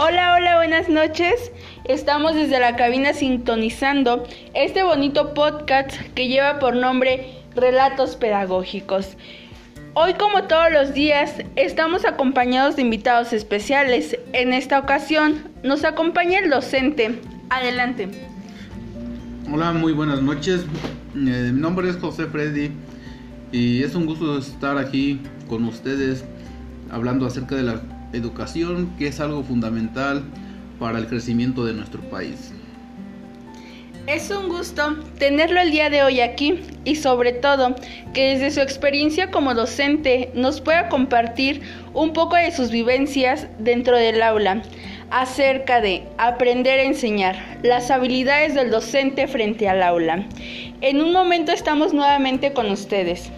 Hola, hola, buenas noches. Estamos desde la cabina sintonizando este bonito podcast que lleva por nombre Relatos Pedagógicos. Hoy, como todos los días, estamos acompañados de invitados especiales. En esta ocasión nos acompaña el docente. Adelante. Hola, muy buenas noches. Eh, mi nombre es José Freddy y es un gusto estar aquí con ustedes hablando acerca de la educación, que es algo fundamental para el crecimiento de nuestro país. Es un gusto tenerlo el día de hoy aquí y sobre todo que desde su experiencia como docente nos pueda compartir un poco de sus vivencias dentro del aula acerca de aprender a enseñar, las habilidades del docente frente al aula. En un momento estamos nuevamente con ustedes.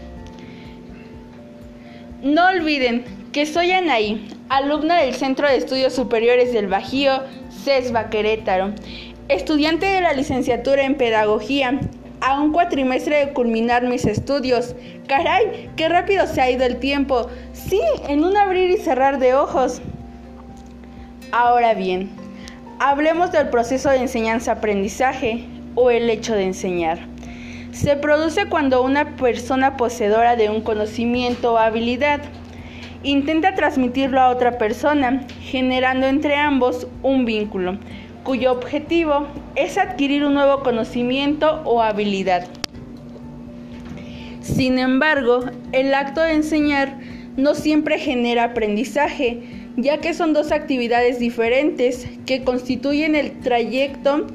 No olviden que soy Anaí, alumna del Centro de Estudios Superiores del Bajío, CESBA Querétaro, estudiante de la licenciatura en Pedagogía, a un cuatrimestre de culminar mis estudios. Caray, qué rápido se ha ido el tiempo. Sí, en un abrir y cerrar de ojos. Ahora bien, hablemos del proceso de enseñanza-aprendizaje o el hecho de enseñar. Se produce cuando una persona poseedora de un conocimiento o habilidad intenta transmitirlo a otra persona, generando entre ambos un vínculo, cuyo objetivo es adquirir un nuevo conocimiento o habilidad. Sin embargo, el acto de enseñar no siempre genera aprendizaje, ya que son dos actividades diferentes que constituyen el trayecto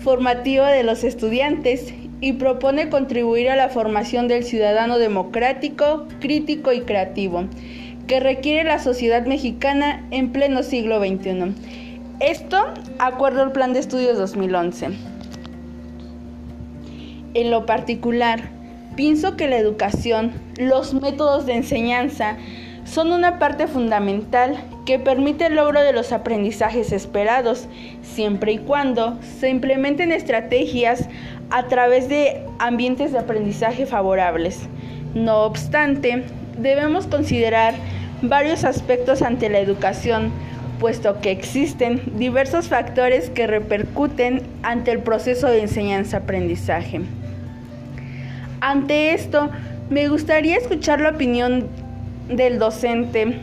formativo de los estudiantes y propone contribuir a la formación del ciudadano democrático, crítico y creativo que requiere la sociedad mexicana en pleno siglo XXI. Esto acuerdo al Plan de Estudios 2011. En lo particular, pienso que la educación, los métodos de enseñanza, son una parte fundamental que permite el logro de los aprendizajes esperados, siempre y cuando se implementen estrategias a través de ambientes de aprendizaje favorables. No obstante, debemos considerar varios aspectos ante la educación, puesto que existen diversos factores que repercuten ante el proceso de enseñanza-aprendizaje. Ante esto, me gustaría escuchar la opinión del docente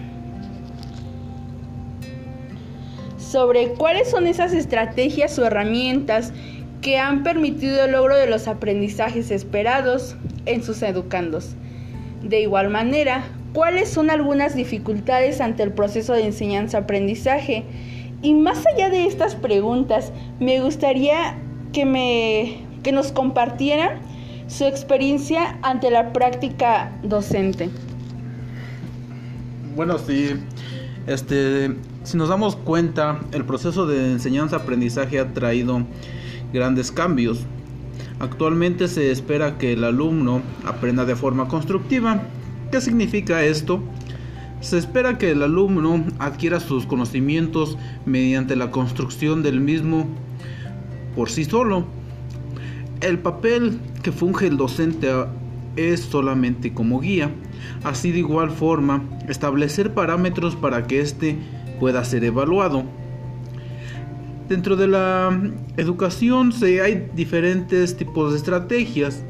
sobre cuáles son esas estrategias o herramientas que han permitido el logro de los aprendizajes esperados en sus educandos. De igual manera, cuáles son algunas dificultades ante el proceso de enseñanza-aprendizaje. Y más allá de estas preguntas, me gustaría que, me, que nos compartiera su experiencia ante la práctica docente. Bueno, sí, este, si nos damos cuenta, el proceso de enseñanza-aprendizaje ha traído grandes cambios. Actualmente se espera que el alumno aprenda de forma constructiva, ¿Qué significa esto? Se espera que el alumno adquiera sus conocimientos mediante la construcción del mismo por sí solo. El papel que funge el docente es solamente como guía, así de igual forma establecer parámetros para que éste pueda ser evaluado. Dentro de la educación hay diferentes tipos de estrategias,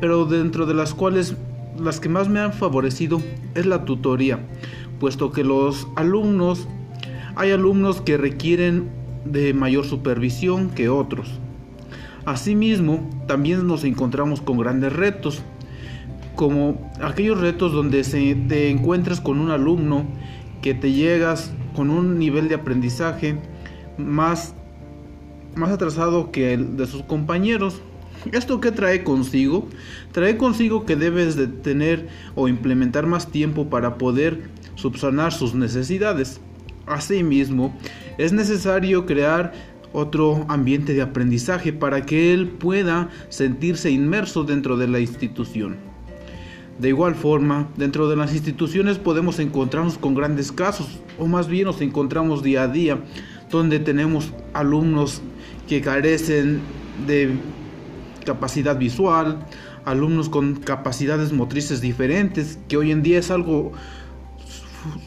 pero dentro de las cuales las que más me han favorecido es la tutoría, puesto que los alumnos, hay alumnos que requieren de mayor supervisión que otros. Asimismo, también nos encontramos con grandes retos, como aquellos retos donde se, te encuentras con un alumno que te llegas con un nivel de aprendizaje más, más atrasado que el de sus compañeros ¿Esto qué trae consigo? Trae consigo que debes de tener o implementar más tiempo para poder subsanar sus necesidades. Asimismo, es necesario crear otro ambiente de aprendizaje para que él pueda sentirse inmerso dentro de la institución. De igual forma, dentro de las instituciones podemos encontrarnos con grandes casos, o más bien nos encontramos día a día, donde tenemos alumnos que carecen de capacidad visual, alumnos con capacidades motrices diferentes, que hoy en día es algo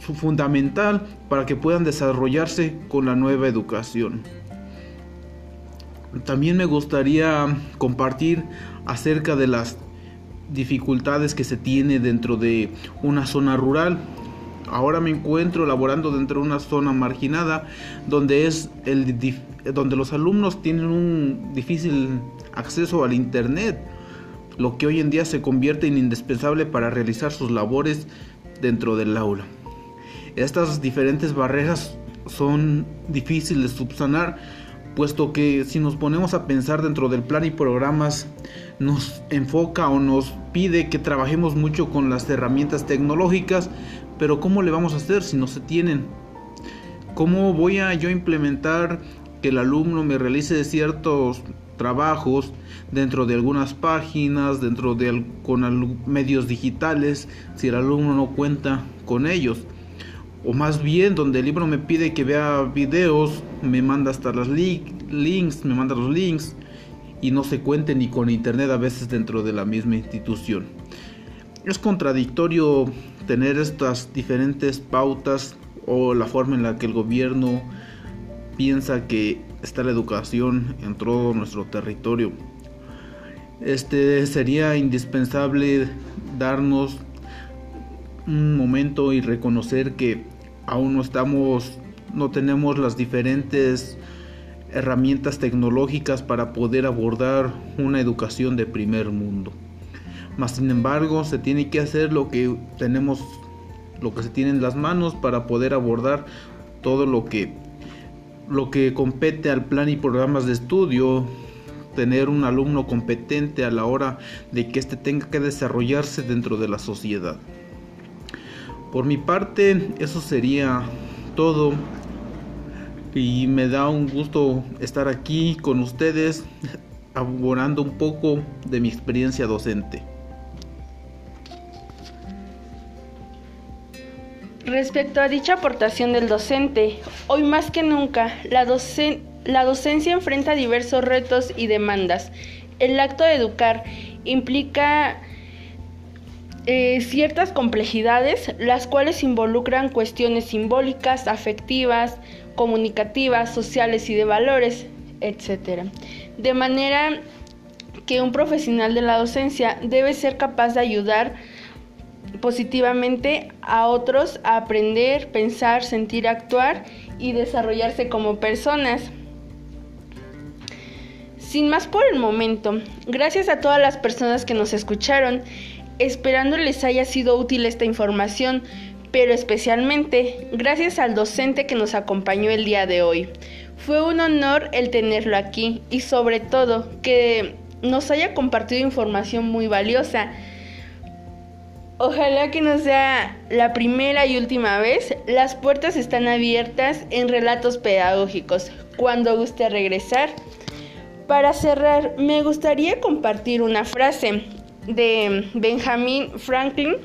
fundamental para que puedan desarrollarse con la nueva educación. También me gustaría compartir acerca de las dificultades que se tiene dentro de una zona rural. Ahora me encuentro laborando dentro de una zona marginada donde es el donde los alumnos tienen un difícil acceso al internet, lo que hoy en día se convierte en indispensable para realizar sus labores dentro del aula. Estas diferentes barreras son difíciles de subsanar puesto que si nos ponemos a pensar dentro del plan y programas nos enfoca o nos pide que trabajemos mucho con las herramientas tecnológicas, pero ¿cómo le vamos a hacer si no se tienen? ¿Cómo voy a yo implementar que el alumno me realice ciertos trabajos dentro de algunas páginas, dentro de con medios digitales, si el alumno no cuenta con ellos? o más bien donde el libro me pide que vea videos, me manda hasta los links, me manda los links y no se cuente ni con internet a veces dentro de la misma institución. Es contradictorio tener estas diferentes pautas o la forma en la que el gobierno piensa que está la educación en todo nuestro territorio. Este sería indispensable darnos un momento y reconocer que aún no estamos, no tenemos las diferentes herramientas tecnológicas para poder abordar una educación de primer mundo. Mas sin embargo, se tiene que hacer lo que tenemos, lo que se tiene en las manos para poder abordar todo lo que lo que compete al plan y programas de estudio, tener un alumno competente a la hora de que éste tenga que desarrollarse dentro de la sociedad. Por mi parte, eso sería todo. Y me da un gusto estar aquí con ustedes, abonando un poco de mi experiencia docente. Respecto a dicha aportación del docente, hoy más que nunca, la, la docencia enfrenta diversos retos y demandas. El acto de educar implica eh, ciertas complejidades, las cuales involucran cuestiones simbólicas, afectivas, comunicativas, sociales y de valores, etc. De manera que un profesional de la docencia debe ser capaz de ayudar positivamente a otros a aprender, pensar, sentir, actuar y desarrollarse como personas. Sin más por el momento, gracias a todas las personas que nos escucharon esperando les haya sido útil esta información, pero especialmente gracias al docente que nos acompañó el día de hoy. Fue un honor el tenerlo aquí y sobre todo que nos haya compartido información muy valiosa. Ojalá que no sea la primera y última vez. Las puertas están abiertas en relatos pedagógicos. Cuando guste regresar. Para cerrar, me gustaría compartir una frase de Benjamin Franklin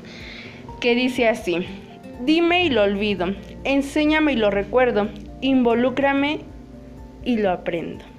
que dice así, dime y lo olvido, enséñame y lo recuerdo, involúcrame y lo aprendo.